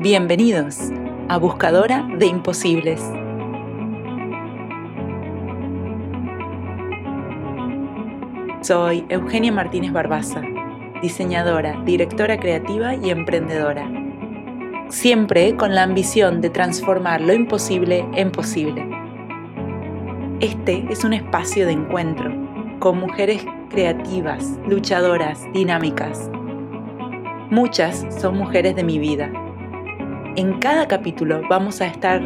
Bienvenidos a Buscadora de Imposibles. Soy Eugenia Martínez Barbaza, diseñadora, directora creativa y emprendedora. Siempre con la ambición de transformar lo imposible en posible. Este es un espacio de encuentro con mujeres creativas, luchadoras, dinámicas. Muchas son mujeres de mi vida en cada capítulo vamos a estar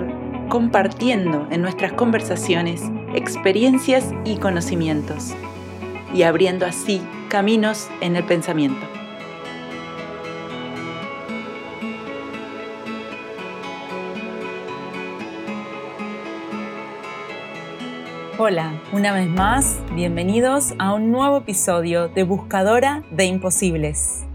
compartiendo en nuestras conversaciones experiencias y conocimientos y abriendo así caminos en el pensamiento. Hola, una vez más, bienvenidos a un nuevo episodio de Buscadora de Imposibles.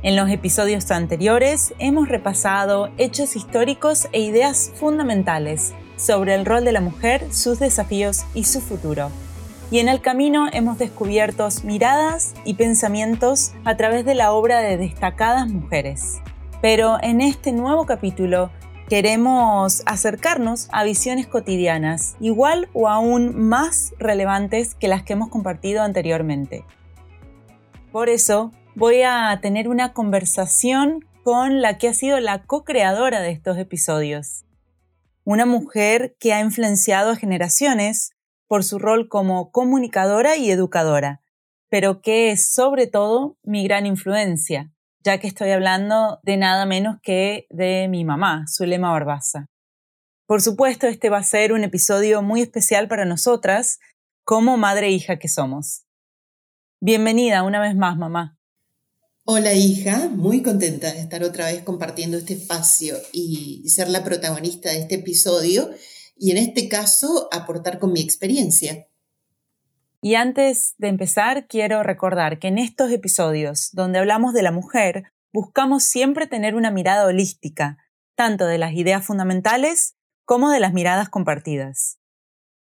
En los episodios anteriores hemos repasado hechos históricos e ideas fundamentales sobre el rol de la mujer, sus desafíos y su futuro. Y en el camino hemos descubierto miradas y pensamientos a través de la obra de destacadas mujeres. Pero en este nuevo capítulo queremos acercarnos a visiones cotidianas, igual o aún más relevantes que las que hemos compartido anteriormente. Por eso voy a tener una conversación con la que ha sido la co-creadora de estos episodios. Una mujer que ha influenciado a generaciones por su rol como comunicadora y educadora, pero que es sobre todo mi gran influencia, ya que estoy hablando de nada menos que de mi mamá, Zulema Barbaza. Por supuesto, este va a ser un episodio muy especial para nosotras, como madre e hija que somos. Bienvenida una vez más, mamá. Hola hija, muy contenta de estar otra vez compartiendo este espacio y ser la protagonista de este episodio y en este caso aportar con mi experiencia. Y antes de empezar, quiero recordar que en estos episodios donde hablamos de la mujer, buscamos siempre tener una mirada holística, tanto de las ideas fundamentales como de las miradas compartidas.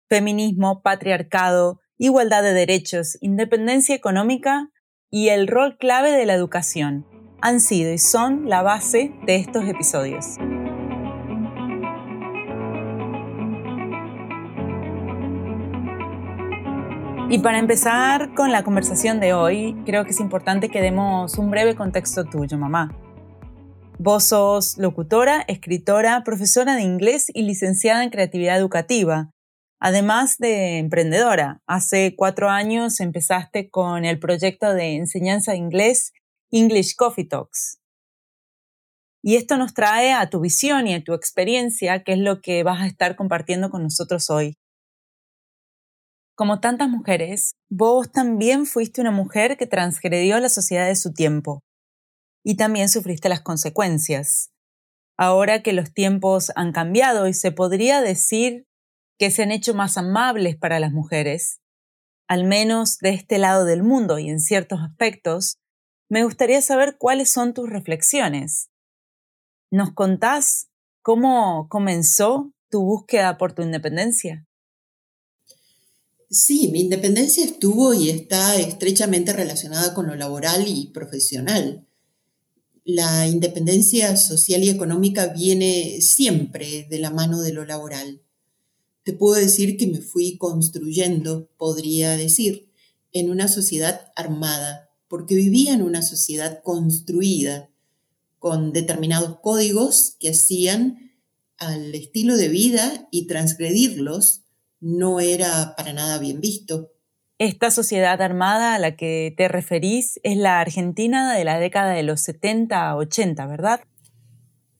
Feminismo, patriarcado, igualdad de derechos, independencia económica y el rol clave de la educación han sido y son la base de estos episodios. Y para empezar con la conversación de hoy, creo que es importante que demos un breve contexto tuyo, mamá. Vos sos locutora, escritora, profesora de inglés y licenciada en creatividad educativa, Además de emprendedora, hace cuatro años empezaste con el proyecto de enseñanza de inglés English Coffee Talks. Y esto nos trae a tu visión y a tu experiencia, que es lo que vas a estar compartiendo con nosotros hoy. Como tantas mujeres, vos también fuiste una mujer que transgredió la sociedad de su tiempo y también sufriste las consecuencias. Ahora que los tiempos han cambiado y se podría decir que se han hecho más amables para las mujeres, al menos de este lado del mundo y en ciertos aspectos, me gustaría saber cuáles son tus reflexiones. ¿Nos contás cómo comenzó tu búsqueda por tu independencia? Sí, mi independencia estuvo y está estrechamente relacionada con lo laboral y profesional. La independencia social y económica viene siempre de la mano de lo laboral te puedo decir que me fui construyendo, podría decir, en una sociedad armada, porque vivía en una sociedad construida, con determinados códigos que hacían al estilo de vida y transgredirlos no era para nada bien visto. Esta sociedad armada a la que te referís es la Argentina de la década de los 70 a 80, ¿verdad?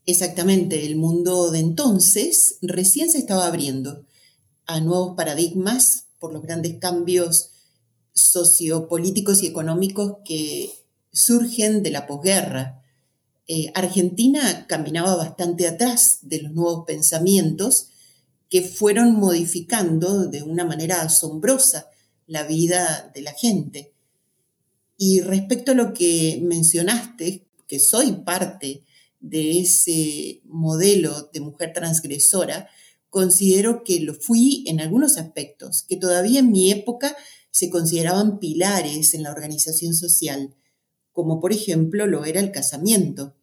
Exactamente, el mundo de entonces recién se estaba abriendo a nuevos paradigmas por los grandes cambios sociopolíticos y económicos que surgen de la posguerra. Eh, Argentina caminaba bastante atrás de los nuevos pensamientos que fueron modificando de una manera asombrosa la vida de la gente. Y respecto a lo que mencionaste, que soy parte de ese modelo de mujer transgresora, considero que lo fui en algunos aspectos, que todavía en mi época se consideraban pilares en la organización social, como por ejemplo lo era el casamiento.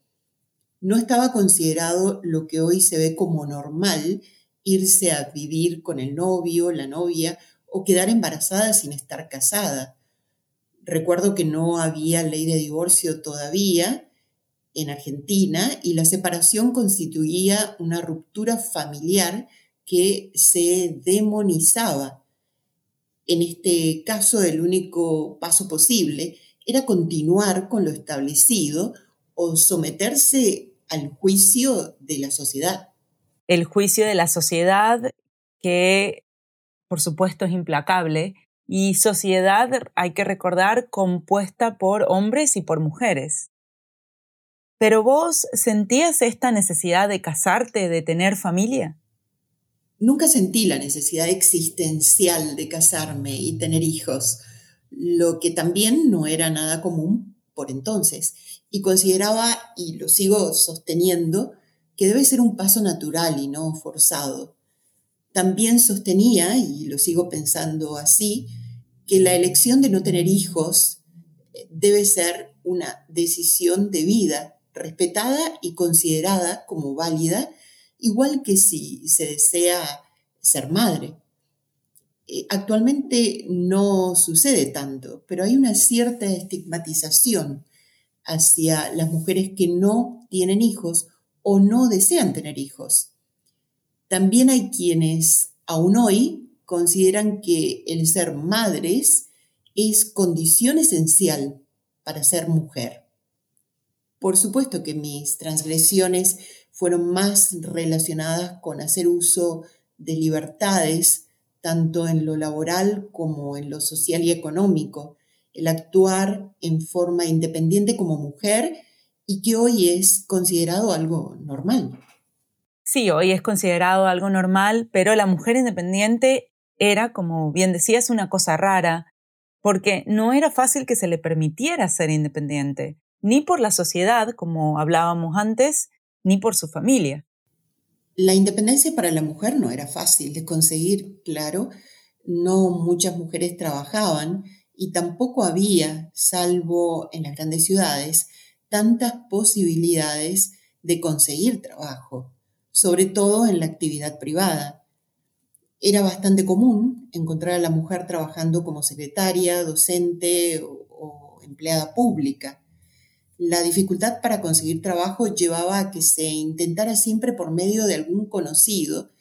no estaba considerado lo que hoy se ve como normal, irse a vivir con el novio, la novia, o quedar embarazada sin estar casada. Recuerdo que no había ley de divorcio todavía en Argentina y la separación constituía una ruptura familiar que se demonizaba. En este caso, el único paso posible era continuar con lo establecido o someterse al juicio de la sociedad. El juicio de la sociedad que, por supuesto, es implacable y sociedad, hay que recordar, compuesta por hombres y por mujeres. Pero vos sentías esta necesidad de casarte, de tener familia? Nunca sentí la necesidad existencial de casarme y tener hijos, lo que también no era nada común por entonces y consideraba, y lo sigo sosteniendo, que debe ser un paso natural y no forzado. También sostenía, y lo sigo pensando así, que la elección de no tener hijos eh, debe ser una decisión de vida, respetada y considerada como válida, igual que si se desea ser madre. Eh, actualmente no sucede tanto, pero hay una cierta estigmatización hacia las mujeres que no tienen hijos o no desean tener hijos. También hay quienes aún hoy consideran que el ser madres es condición esencial para ser mujer. Por supuesto que mis transgresiones fueron más relacionadas con hacer uso de libertades, tanto en lo laboral como en lo social y económico, el actuar en forma independiente como mujer y que hoy es considerado algo normal. Sí, hoy es considerado algo normal, pero la mujer independiente era, como bien decías, una cosa rara, porque no era fácil que se le permitiera ser independiente, ni por la sociedad, como hablábamos antes, ni por su familia. La independencia para la mujer no era fácil de conseguir, claro, no muchas mujeres trabajaban y tampoco había, salvo en las grandes ciudades, tantas posibilidades de conseguir trabajo, sobre todo en la actividad privada. Era bastante común encontrar a la mujer trabajando como secretaria, docente o, empleada pública. La dificultad para conseguir trabajo llevaba a que se intentara siempre por medio de algún conocido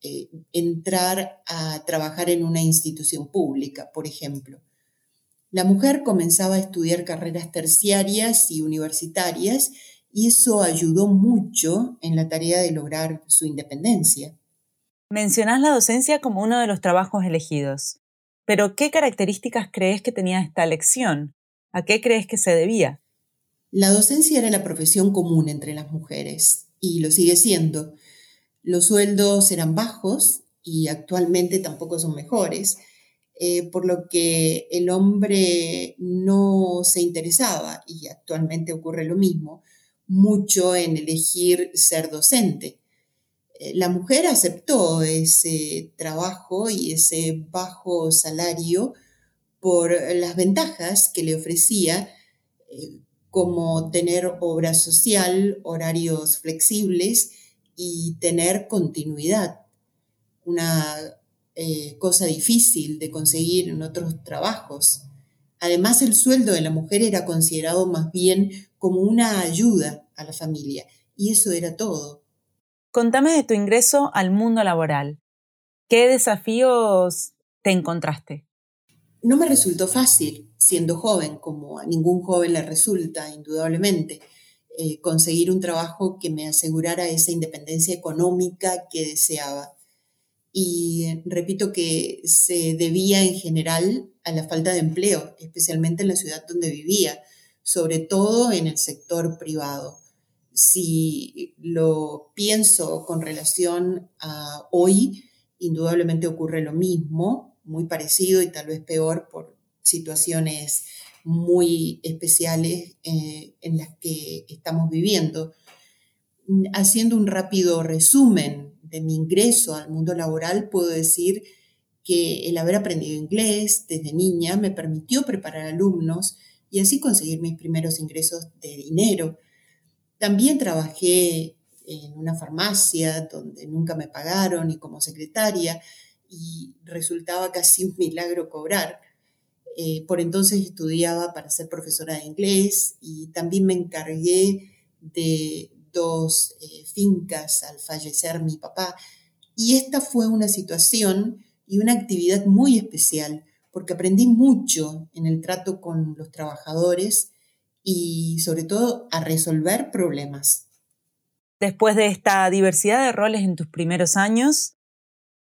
eh, entrar a trabajar en una institución pública, por ejemplo. La mujer comenzaba a estudiar carreras terciarias y universitarias y eso ayudó mucho en la tarea de lograr su independencia. Mencionás la docencia como uno de los trabajos elegidos, pero ¿qué características crees que tenía esta elección? ¿A qué crees que se debía? La docencia era la profesión común entre las mujeres y lo sigue siendo. Los sueldos eran bajos y actualmente tampoco son mejores, eh, por lo que el hombre no se interesaba, y actualmente ocurre lo mismo, mucho en elegir ser docente. Eh, la mujer aceptó ese trabajo y ese bajo salario por las ventajas que le ofrecía, eh, como tener obra social, horarios flexibles y tener continuidad. Una eh, cosa difícil de conseguir en otros trabajos. Además, el sueldo de la mujer era considerado más bien como una ayuda a la familia, y eso era todo. Contame de tu ingreso al mundo laboral. ¿Qué desafíos te encontraste? No me resultó fácil, siendo joven, como a ningún joven le resulta, indudablemente, eh, conseguir un trabajo que me asegurara esa independencia económica que deseaba y repito que se debía en general a la falta de empleo, especialmente en la ciudad donde vivía, sobre todo en el sector privado. Si lo pienso con relación a hoy, indudablemente ocurre lo mismo, muy parecido y tal vez peor por situaciones muy especiales eh, en las que estamos viviendo. Haciendo un rápido resumen de mi ingreso al mundo laboral, puedo decir que el haber aprendido inglés desde niña me permitió preparar alumnos y así conseguir mis primeros ingresos de dinero. También trabajé en una farmacia donde nunca me pagaron y como secretaria y resultaba casi un milagro cobrar. Eh, por entonces estudiaba para ser profesora de inglés y también me encargué de dos eh, fincas al fallecer mi papá. Y esta fue una situación y una actividad muy especial porque aprendí mucho en el trato con los trabajadores y sobre todo a resolver problemas. Después de esta diversidad de roles en tus primeros años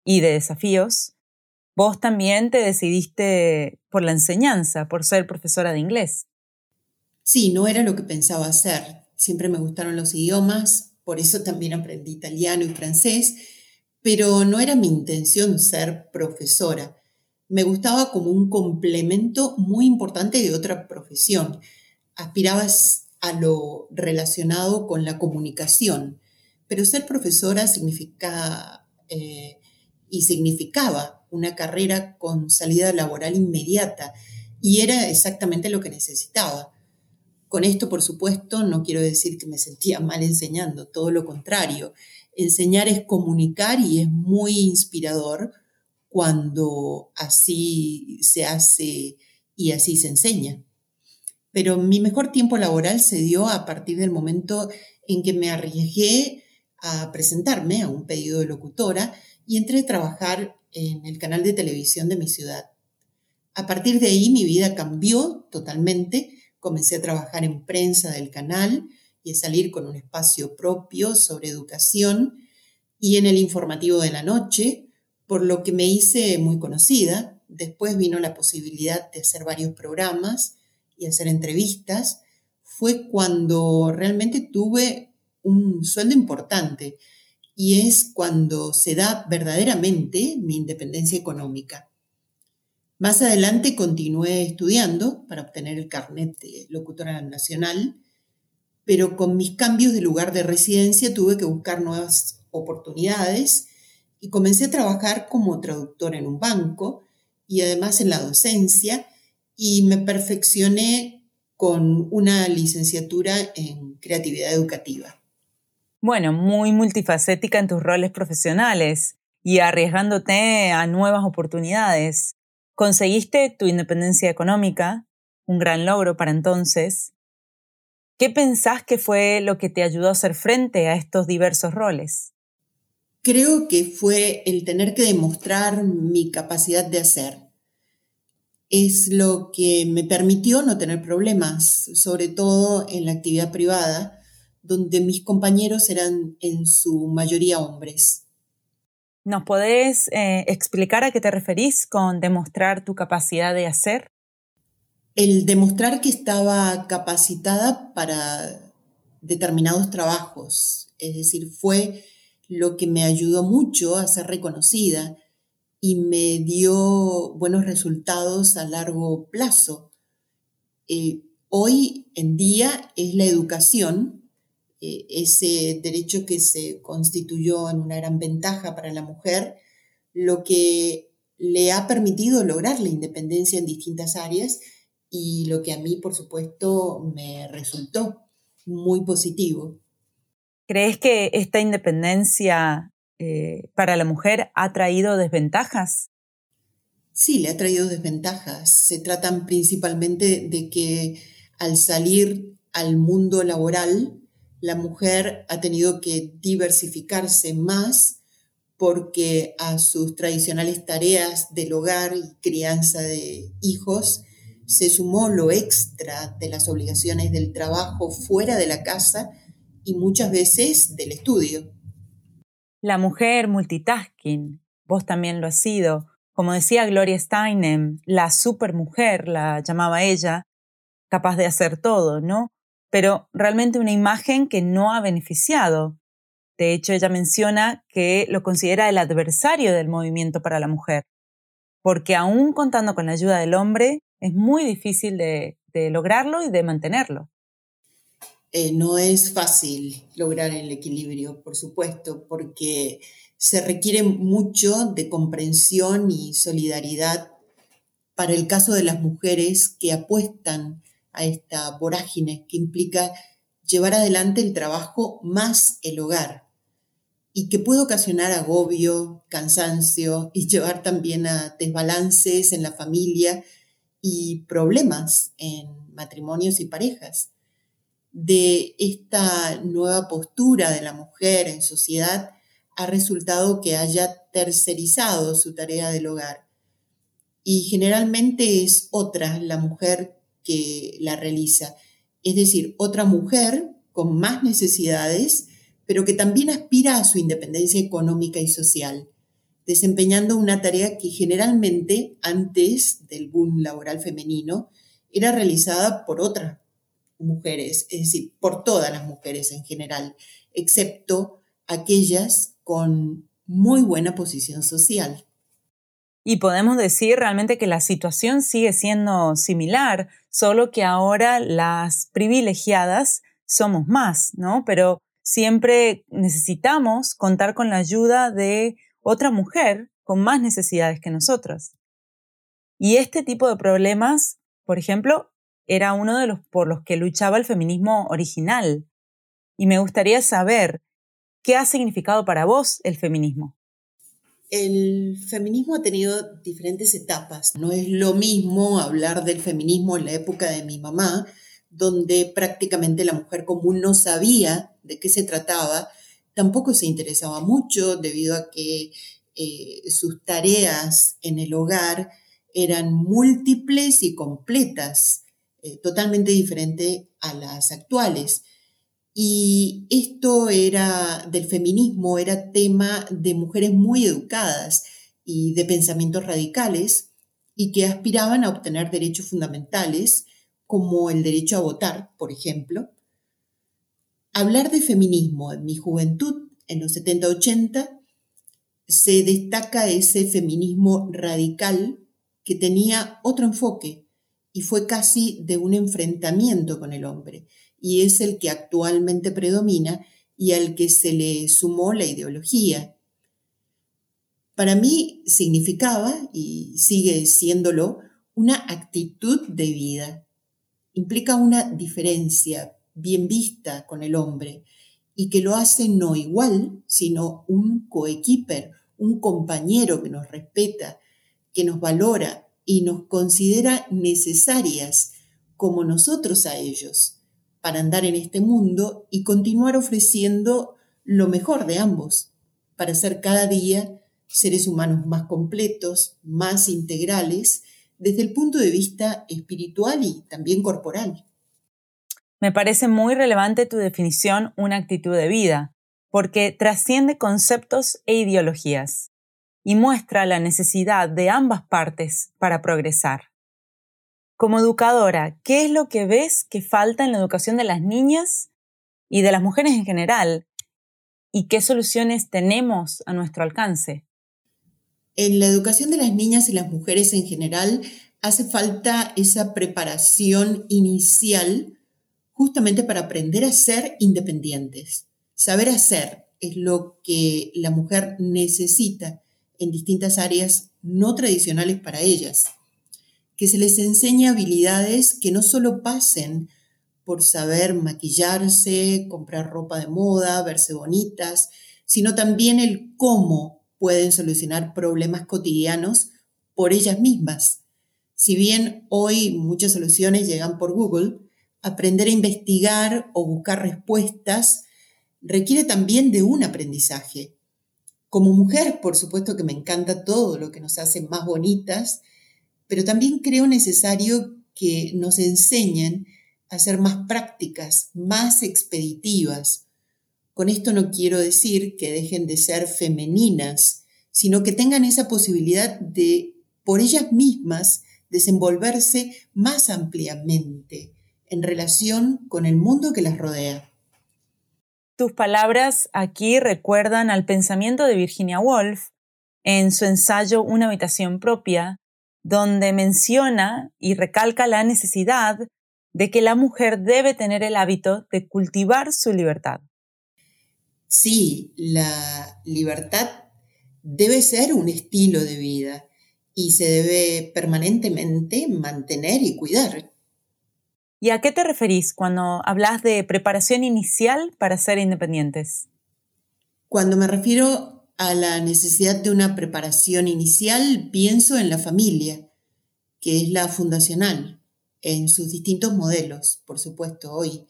y de desafíos, vos también te decidiste por la enseñanza, por ser profesora de inglés. Sí, no era lo que pensaba hacer. Siempre me gustaron los idiomas, por eso también aprendí italiano y francés, pero no era mi intención ser profesora. Me gustaba como un complemento muy importante de otra profesión. Aspirabas a lo relacionado con la comunicación. Pero ser profesora significa eh, y significaba una carrera con salida laboral inmediata y era exactamente lo que necesitaba. Con esto, por supuesto, no quiero decir que me sentía mal enseñando, todo lo contrario. Enseñar es comunicar y es muy inspirador cuando así se hace y así se enseña pero mi mejor tiempo laboral se dio a partir del momento en que me arriesgué a presentarme a un pedido de locutora y entré a trabajar en el canal de televisión de mi ciudad. A partir de ahí mi vida cambió totalmente. Comencé a trabajar en prensa del canal y a salir con un espacio propio sobre educación y en el informativo de la noche, por lo que me hice muy conocida. Después vino la posibilidad de hacer varios programas y hacer entrevistas, fue cuando realmente tuve un sueldo importante y es cuando se da verdaderamente mi independencia económica. Más adelante continué estudiando para obtener el carnet de locutora nacional, pero con mis cambios de lugar de residencia tuve que buscar nuevas oportunidades y comencé a trabajar como traductora en un banco y además en la docencia y me perfeccioné con una licenciatura en creatividad educativa. Bueno, muy multifacética en tus roles profesionales y arriesgándote a nuevas oportunidades. Conseguiste tu independencia económica, un gran logro para entonces. ¿Qué pensás que fue lo que te ayudó a hacer frente a estos diversos roles? Creo que fue el tener que demostrar mi capacidad de hacer es lo que me permitió no tener problemas, sobre todo en la actividad privada, donde mis compañeros eran en su mayoría hombres. ¿Nos podés eh, explicar a qué te referís con demostrar tu capacidad de hacer? El demostrar que estaba capacitada para determinados trabajos, es decir, fue lo que me ayudó mucho a ser reconocida y me dio buenos resultados a largo plazo. Eh, hoy en día es la educación, eh, ese derecho que se constituyó en una gran ventaja para la mujer, lo que le ha permitido lograr la independencia en distintas áreas y lo que a mí, por supuesto, me resultó muy positivo. ¿Crees que esta independencia eh, para la mujer ha traído desventajas? Sí, le ha traído desventajas. Se tratan principalmente de que al salir al mundo laboral, la mujer ha tenido que diversificarse más porque a sus tradicionales tareas del hogar y crianza de hijos se sumó lo extra de las obligaciones del trabajo fuera de la casa y muchas veces del estudio. La mujer multitasking, vos también lo has sido. Como decía Gloria Steinem, la supermujer, la llamaba ella, capaz de hacer todo, ¿no? Pero realmente una imagen que no ha beneficiado. De hecho, ella menciona que lo considera el adversario del movimiento para la mujer, porque aún contando con la ayuda del hombre, es muy difícil de, lograrlo y de mantenerlo. Eh, no es fácil lograr el equilibrio, por supuesto, porque se requiere mucho de comprensión y solidaridad para el caso de las mujeres que apuestan a esta vorágine que implica llevar adelante el trabajo más el hogar y que puede ocasionar agobio, cansancio y llevar también a desbalances en la familia y problemas en matrimonios y parejas. De esta nueva postura de la mujer en sociedad ha resultado que haya tercerizado su tarea del hogar y generalmente es otra la mujer que la realiza, es decir, otra mujer con más necesidades, pero que también aspira a su independencia económica y social, desempeñando una tarea que generalmente antes del boom laboral femenino era realizada por otras mujeres, es decir, por todas las mujeres en general, excepto aquellas con muy buena posición social. Y podemos decir realmente que la situación sigue siendo similar, solo que ahora las privilegiadas somos más, ¿no? Pero siempre necesitamos contar con la ayuda de otra mujer con más necesidades que nosotros. Y este tipo de problemas, por ejemplo, era uno de los por los que luchaba el feminismo original. Y me gustaría saber qué ha significado para vos el feminismo. El feminismo ha tenido diferentes etapas. No es lo mismo hablar del feminismo en la época de mi mamá, donde prácticamente la mujer común no sabía de qué se trataba, tampoco se interesaba mucho debido a que eh, sus tareas en el hogar eran múltiples y completas, eh, totalmente diferente a las actuales. Y esto era del feminismo, era tema de mujeres muy educadas y de pensamientos radicales y que aspiraban a obtener derechos fundamentales como el derecho a votar, por ejemplo. Hablar de feminismo en mi juventud, en los 70-80, se destaca ese feminismo radical que tenía otro enfoque y fue casi de un enfrentamiento con el hombre y es el que actualmente predomina y al que se le sumó la ideología. Para mí significaba, y sigue siéndolo, una actitud de vida. Implica una diferencia bien vista con el hombre y que lo hace no igual, sino un coequiper, un compañero que nos respeta, que nos valora y nos considera necesarias como nosotros a ellos para andar en este mundo y continuar ofreciendo lo mejor de ambos, para ser cada día seres humanos más completos, más integrales, desde el punto de vista espiritual y también corporal. Me parece muy relevante tu definición una actitud de vida, porque trasciende conceptos e ideologías y muestra la necesidad de ambas partes para progresar. Como educadora, ¿qué es lo que ves que falta en la educación de las niñas y de las mujeres en general? ¿Y qué soluciones tenemos a nuestro alcance? En la educación de las niñas y las mujeres en general hace falta esa preparación inicial justamente para aprender a ser independientes. Saber hacer es lo que la mujer necesita en distintas áreas no tradicionales para ellas que se les enseñe habilidades que no solo pasen por saber maquillarse, comprar ropa de moda, verse bonitas, sino también el cómo pueden solucionar problemas cotidianos por ellas mismas. Si bien hoy muchas soluciones llegan por Google, aprender a investigar o buscar respuestas requiere también de un aprendizaje. Como mujer, por supuesto que me encanta todo lo que nos hace más bonitas pero también creo necesario que nos enseñen a ser más prácticas, más expeditivas. Con esto no quiero decir que dejen de ser femeninas, sino que tengan esa posibilidad de, por ellas mismas, desenvolverse más ampliamente en relación con el mundo que las rodea. Tus palabras aquí recuerdan al pensamiento de Virginia Woolf en su ensayo Una habitación propia, donde menciona y recalca la necesidad de que la mujer debe tener el hábito de cultivar su libertad. Sí, la libertad debe ser un estilo de vida y se debe permanentemente mantener y cuidar. ¿Y a qué te referís cuando hablas de preparación inicial para ser independientes? Cuando me refiero a la necesidad de una preparación inicial, pienso en la familia, que es la fundacional, en sus distintos modelos, por supuesto, hoy.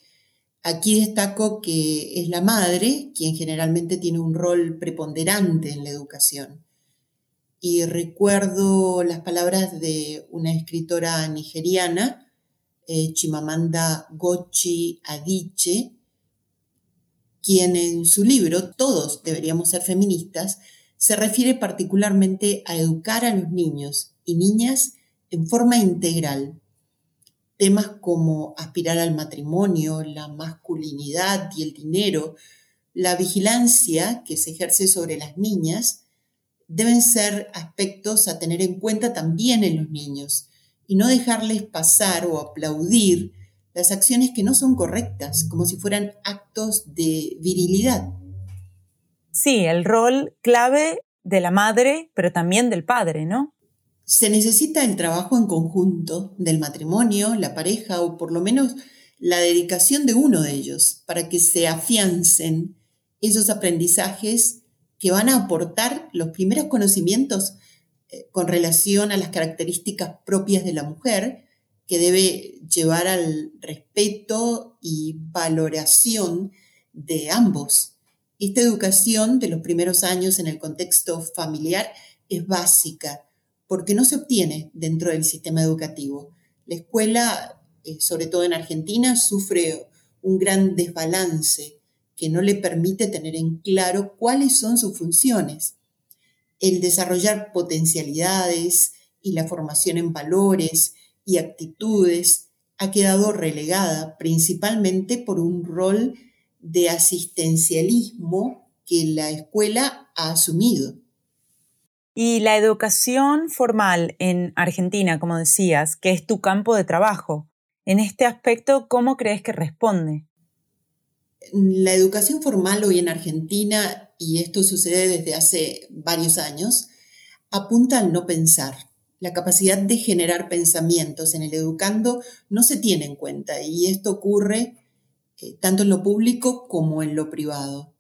Aquí destaco que es la madre quien generalmente tiene un rol preponderante en la educación. Y recuerdo las palabras de una escritora nigeriana, eh, Chimamanda Gochi Adichie, quien en su libro Todos deberíamos ser feministas se refiere particularmente a educar a los niños y niñas en forma integral. Temas como aspirar al matrimonio, la masculinidad y el dinero, la vigilancia que se ejerce sobre las niñas, deben ser aspectos a tener en cuenta también en los niños y no dejarles pasar o aplaudir las acciones que no son correctas, como si fueran actos de virilidad. Sí, el rol clave de la madre, pero también del padre, ¿no? Se necesita el trabajo en conjunto del matrimonio, la pareja o por lo menos la dedicación de uno de ellos para que se afiancen esos aprendizajes que van a aportar los primeros conocimientos eh, con relación a las características propias de la mujer que debe llevar al respeto y valoración de ambos. Esta educación de los primeros años en el contexto familiar es básica porque no se obtiene dentro del sistema educativo. La escuela, eh, sobre todo en Argentina, sufre un gran desbalance que no le permite tener en claro cuáles son sus funciones. El desarrollar potencialidades y la formación en valores, y actitudes ha quedado relegada principalmente por un rol de asistencialismo que la escuela ha asumido. Y la educación formal en Argentina, como decías, que es tu campo de trabajo, en este aspecto, ¿cómo crees que responde? La educación formal hoy en Argentina, y esto sucede desde hace varios años, apunta al no pensar, la capacidad de generar pensamientos en el educando no se tiene en cuenta y esto ocurre eh, tanto en lo público como en lo privado.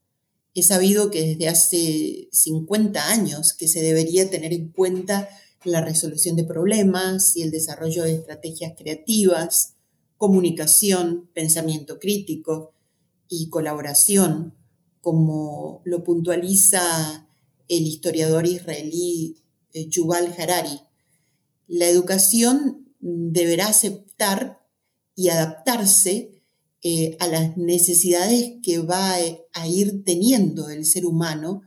He sabido que desde hace 50 años que se debería tener en cuenta la resolución de problemas y el desarrollo de estrategias creativas, comunicación, pensamiento crítico y colaboración, como lo puntualiza el historiador israelí eh, Yuval Harari la educación deberá aceptar y adaptarse eh, a las necesidades que va a ir teniendo el ser humano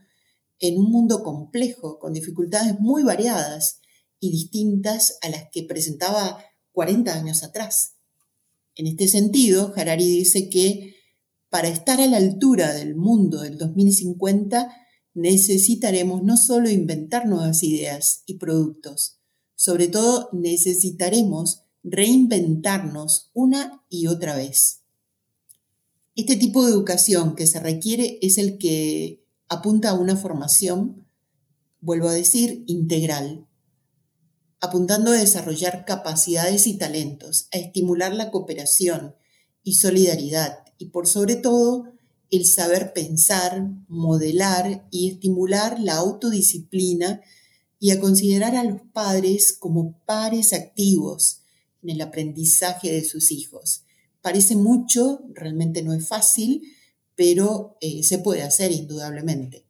en un mundo complejo, con dificultades muy variadas y distintas a las que presentaba 40 años atrás. En este sentido, Harari dice que para estar a la altura del mundo del 2050 necesitaremos no solo inventar nuevas ideas y productos, sobre todo necesitaremos reinventarnos una y otra vez. Este tipo de educación que se requiere es el que apunta a una formación, vuelvo a decir, integral, apuntando a desarrollar capacidades y talentos, a estimular la cooperación y solidaridad y por sobre todo el saber pensar, modelar y estimular la autodisciplina y a considerar a los padres como pares activos en el aprendizaje de sus hijos. Parece mucho, realmente no es fácil, pero eh, se puede hacer indudablemente.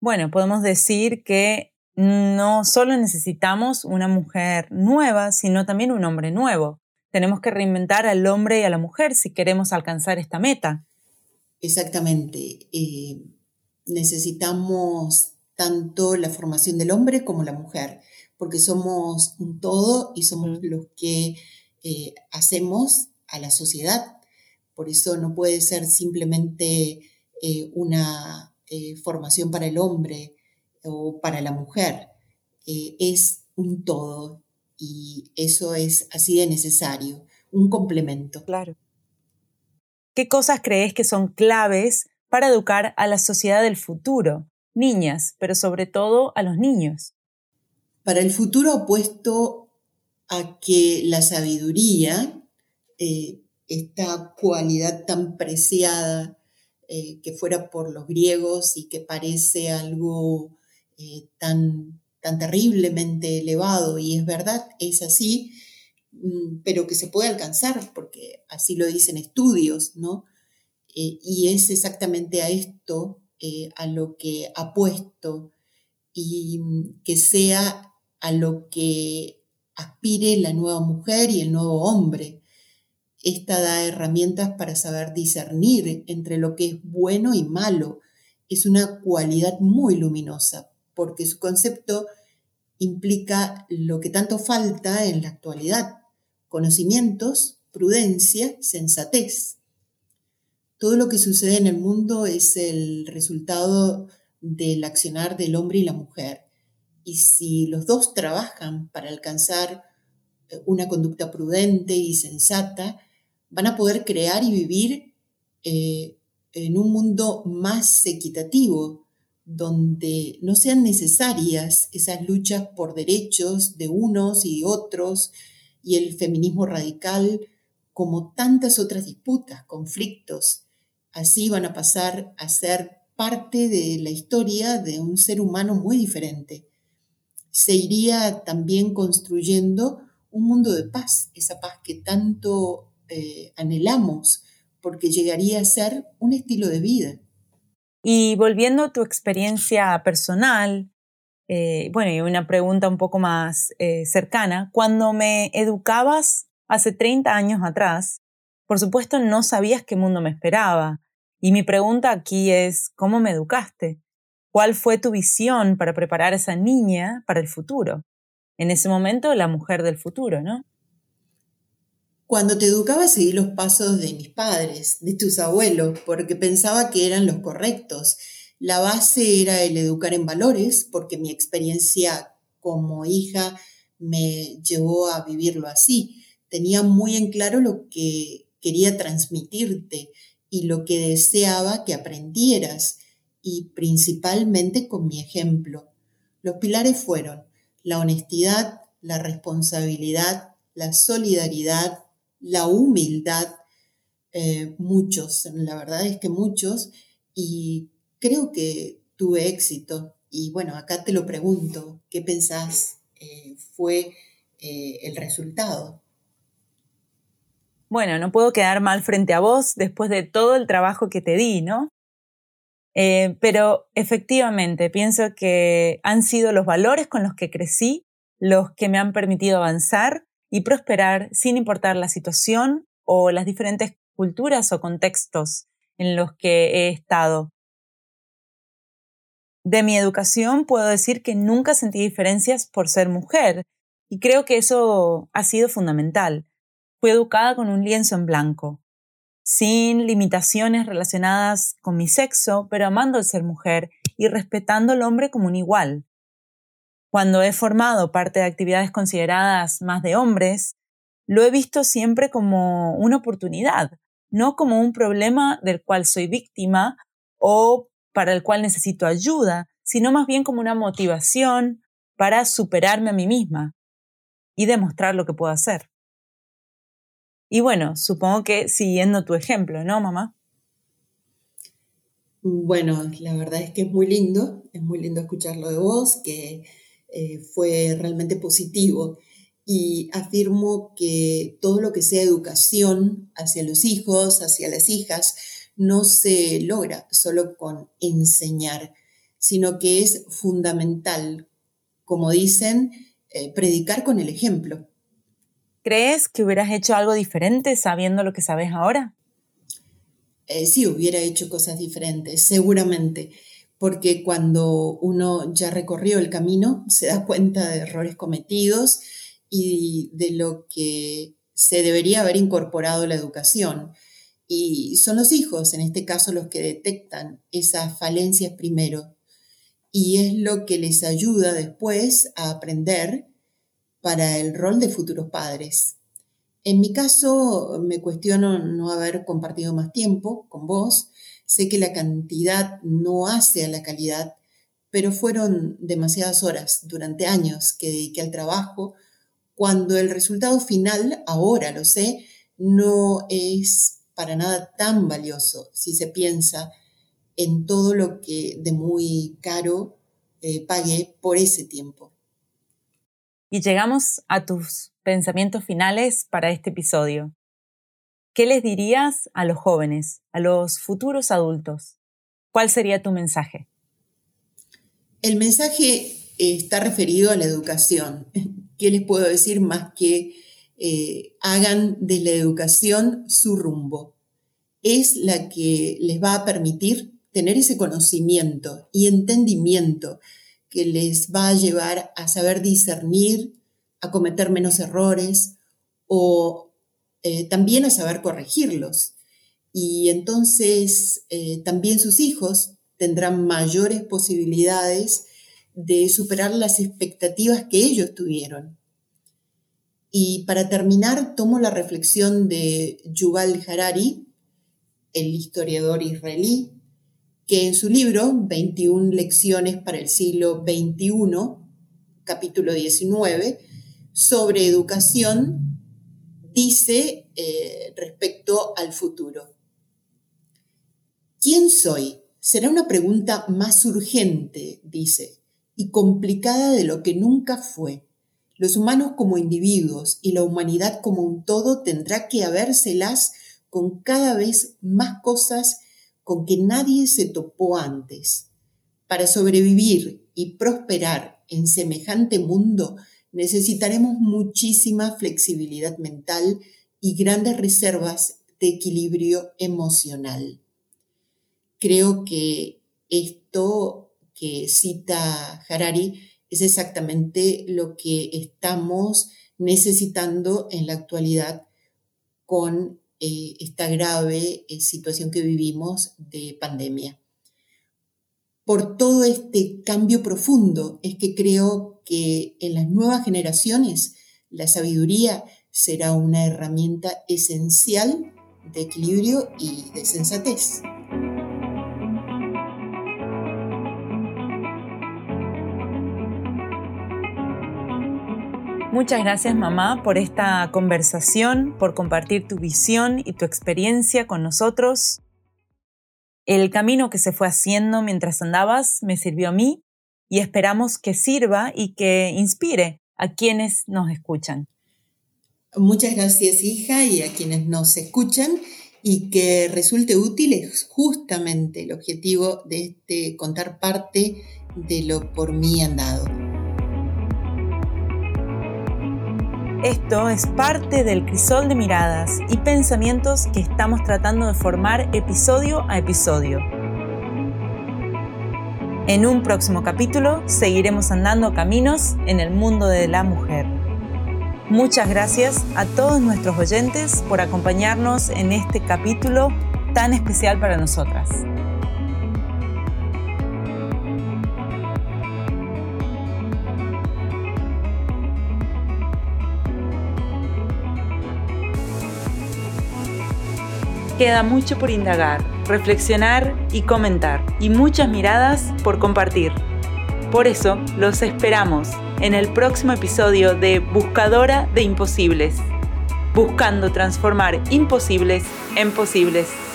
Bueno, podemos decir que no solo necesitamos una mujer nueva, sino también un hombre nuevo. Tenemos que reinventar al hombre y a la mujer si queremos alcanzar esta meta. Exactamente. Eh, necesitamos tanto la formación del hombre como la mujer, porque somos un todo y somos los que eh, hacemos a la sociedad. Por eso no puede ser simplemente eh, una eh, formación para el hombre o para la mujer. es un todo y eso es así de necesario, un complemento. Claro. ¿Qué cosas crees que son claves para educar a la sociedad del futuro? Niñas, pero sobre todo a los niños. Para el futuro opuesto a que la sabiduría eh, esta cualidad tan preciada eh, que fuera por los griegos y que parece algo eh, tan, tan terriblemente elevado, y es verdad, es así, mm, pero que se puede alcanzar, porque así lo dicen estudios, ¿no? y es exactamente a esto a lo que apuesto y mm, que sea a lo que aspire la nueva mujer y el nuevo hombre. Esta da herramientas para saber discernir entre lo que es bueno y malo. Es una cualidad muy luminosa, porque su concepto implica lo que tanto falta en la actualidad, conocimientos, prudencia, sensatez. Todo lo que sucede en el mundo es el resultado del accionar del hombre y la mujer. Y si los dos trabajan para alcanzar eh, una conducta prudente y sensata, van a poder crear y vivir eh, en un mundo más equitativo, donde no sean necesarias esas luchas por derechos de unos y otros y el feminismo radical, como tantas otras disputas, conflictos. Así van a pasar a ser parte de la historia de un ser humano muy diferente. Se iría también construyendo un mundo de paz, esa paz que tanto eh, anhelamos, porque llegaría a ser un estilo de vida. Y volviendo a tu experiencia personal, eh, bueno, y una pregunta un poco más eh, cercana, cuando me educabas hace 30 años atrás, por supuesto no sabías qué mundo me esperaba, y mi pregunta aquí es, ¿cómo me educaste? ¿Cuál fue tu visión para preparar a esa niña para el futuro? En ese momento, la mujer del futuro, ¿no? Cuando te educaba seguí los pasos de mis padres, de tus abuelos, porque pensaba que eran los correctos. La base era el educar en valores, porque mi experiencia como hija me llevó a vivirlo así. Tenía muy en claro lo que quería transmitirte, y lo que deseaba que aprendieras, y principalmente con mi ejemplo. Los pilares fueron la honestidad, la responsabilidad, la solidaridad, la humildad, eh, muchos, la verdad es que muchos, y creo que tuve éxito. Y bueno, acá te lo pregunto, ¿qué pensás eh, fue eh, el resultado? Bueno, no puedo quedar mal frente a vos después de todo el trabajo que te di, ¿no? Eh, pero efectivamente, pienso que han sido los valores con los que crecí los que me han permitido avanzar y prosperar sin importar la situación o las diferentes culturas o contextos en los que he estado. De mi educación puedo decir que nunca sentí diferencias por ser mujer y creo que eso ha sido fundamental Fui educada con un lienzo en blanco, sin limitaciones relacionadas con mi sexo, pero amando el ser mujer y respetando al hombre como un igual. Cuando he formado parte de actividades consideradas más de hombres, lo he visto siempre como una oportunidad, no como un problema del cual soy víctima o para el cual necesito ayuda, sino más bien como una motivación para superarme a mí misma y demostrar lo que puedo hacer. Y bueno, supongo que siguiendo tu ejemplo, ¿no, mamá? Bueno, la verdad es que es muy lindo, es muy lindo escucharlo de vos, que eh, fue realmente positivo. Y afirmo que todo lo que sea educación hacia los hijos, hacia las hijas, no se logra solo con enseñar, sino que es fundamental, como dicen, eh, predicar con el ejemplo. ¿Crees que hubieras hecho algo diferente sabiendo lo que sabes ahora? Eh, sí, hubiera hecho cosas diferentes, seguramente, porque cuando uno ya recorrió el camino se da cuenta de errores cometidos y de lo que se debería haber incorporado la educación. Y son los hijos, en este caso, los que detectan esas falencias primero. Y es lo que les ayuda después a aprender para el rol de futuros padres. En mi caso, me cuestiono no haber compartido más tiempo con vos. Sé que la cantidad no hace a la calidad, pero fueron demasiadas horas durante años que dediqué al trabajo, cuando el resultado final, ahora lo sé, no es para nada tan valioso si se piensa en todo lo que de muy caro eh, pagué por ese tiempo. Y llegamos a tus pensamientos finales para este episodio. ¿Qué les dirías a los jóvenes, a los futuros adultos? ¿Cuál sería tu mensaje? El mensaje está referido a la educación. ¿Qué les puedo decir más que eh, hagan de la educación su rumbo? Es la que les va a permitir tener ese conocimiento y entendimiento que les va a llevar a saber discernir, a cometer menos errores o eh, también a saber corregirlos. Y entonces eh, también sus hijos tendrán mayores posibilidades de superar las expectativas que ellos tuvieron. Y para terminar, tomo la reflexión de Yuval Harari, el historiador israelí, que en su libro 21 lecciones para el siglo XXI, capítulo 19, sobre educación, dice eh, respecto al futuro. ¿Quién soy? Será una pregunta más urgente, dice, y complicada de lo que nunca fue. Los humanos como individuos y la humanidad como un todo tendrá que habérselas con cada vez más cosas con que nadie se topó antes. Para sobrevivir y prosperar en semejante mundo necesitaremos muchísima flexibilidad mental y grandes reservas de equilibrio emocional. Creo que esto que cita Harari es exactamente lo que estamos necesitando en la actualidad con eh, esta grave eh, situación que vivimos de pandemia. Por todo este cambio profundo es que creo que en las nuevas generaciones la sabiduría será una herramienta esencial de equilibrio y de sensatez. Muchas gracias mamá por esta conversación, por compartir tu visión y tu experiencia con nosotros. El camino que se fue haciendo mientras andabas me sirvió a mí y esperamos que sirva y que inspire a quienes nos escuchan. Muchas gracias hija y a quienes nos escuchan y que resulte útil es justamente el objetivo de este contar parte de lo por mí andado. Esto es parte del crisol de miradas y pensamientos que estamos tratando de formar episodio a episodio. En un próximo capítulo seguiremos andando caminos en el mundo de la mujer. Muchas gracias a todos nuestros oyentes por acompañarnos en este capítulo tan especial para nosotras. Queda mucho por indagar, reflexionar y comentar, y muchas miradas por compartir. Por eso los esperamos en el próximo episodio de Buscadora de Imposibles, buscando transformar imposibles en posibles.